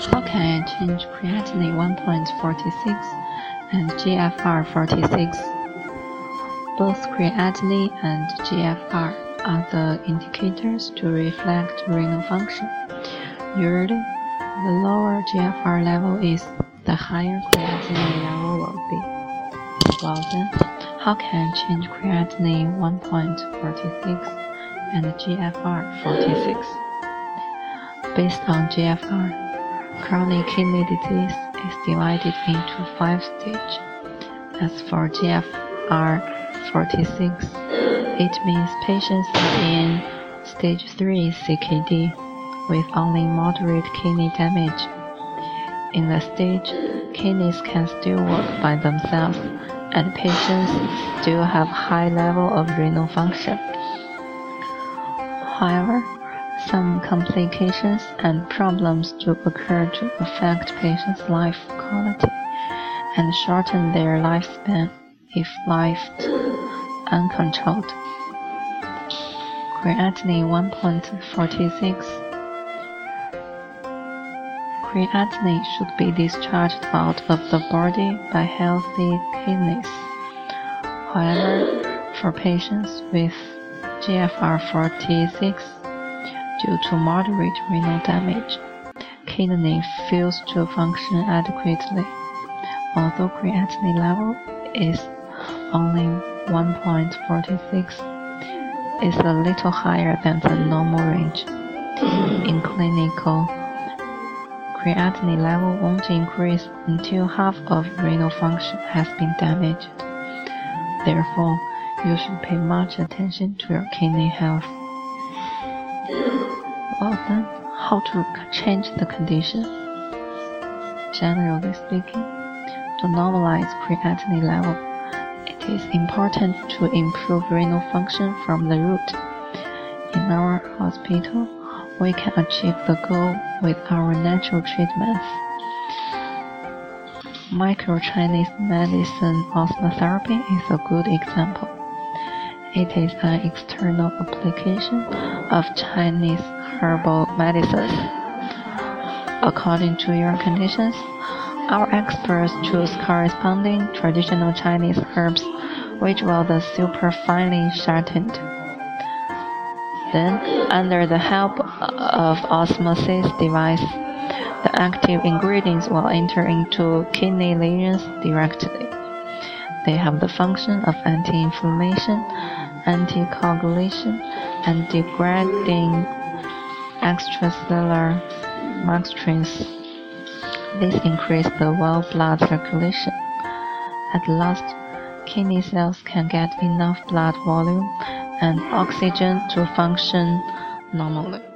change creatinine 1.46 and GFR 46. Both creatinine and GFR are the indicators to reflect renal function. Usually, the lower GFR level is, the higher creatinine level will be. Well then, how can I change creatinine 1.46 and GFR 46? Based on GFR, chronic kidney disease is divided into five stages. As for GFR 46, it means patients are in stage 3 CKD with only moderate kidney damage. In the stage, kidneys can still work by themselves and patients still have high level of renal function. However, some complications and problems do occur to affect patients' life quality and shorten their lifespan if left uncontrolled. Creatinine 1.46 Creatinine should be discharged out of the body by healthy kidneys. However, for patients with GFR 46, due to moderate renal damage, kidney fails to function adequately. Although creatinine level is only 1.46, is a little higher than the normal range. In clinical, creatinine level won't increase until half of renal function has been damaged. Therefore, you should pay much attention to your kidney health. Well then, how to change the condition? Generally speaking, to normalize creatinine level, it is important to improve renal function from the root. In our hospital, we can achieve the goal with our natural treatments. Micro-Chinese medicine osmotherapy is a good example. It is an external application of Chinese herbal medicines. According to your conditions, our experts choose corresponding traditional Chinese herbs which will the super finely sharpened. Then, under the help of osmosis device, the active ingredients will enter into kidney lesions directly. They have the function of anti-inflammation, anticoagulation, and degrading extracellular matrix. This increases the well blood circulation. At last, kidney cells can get enough blood volume and oxygen to function normally.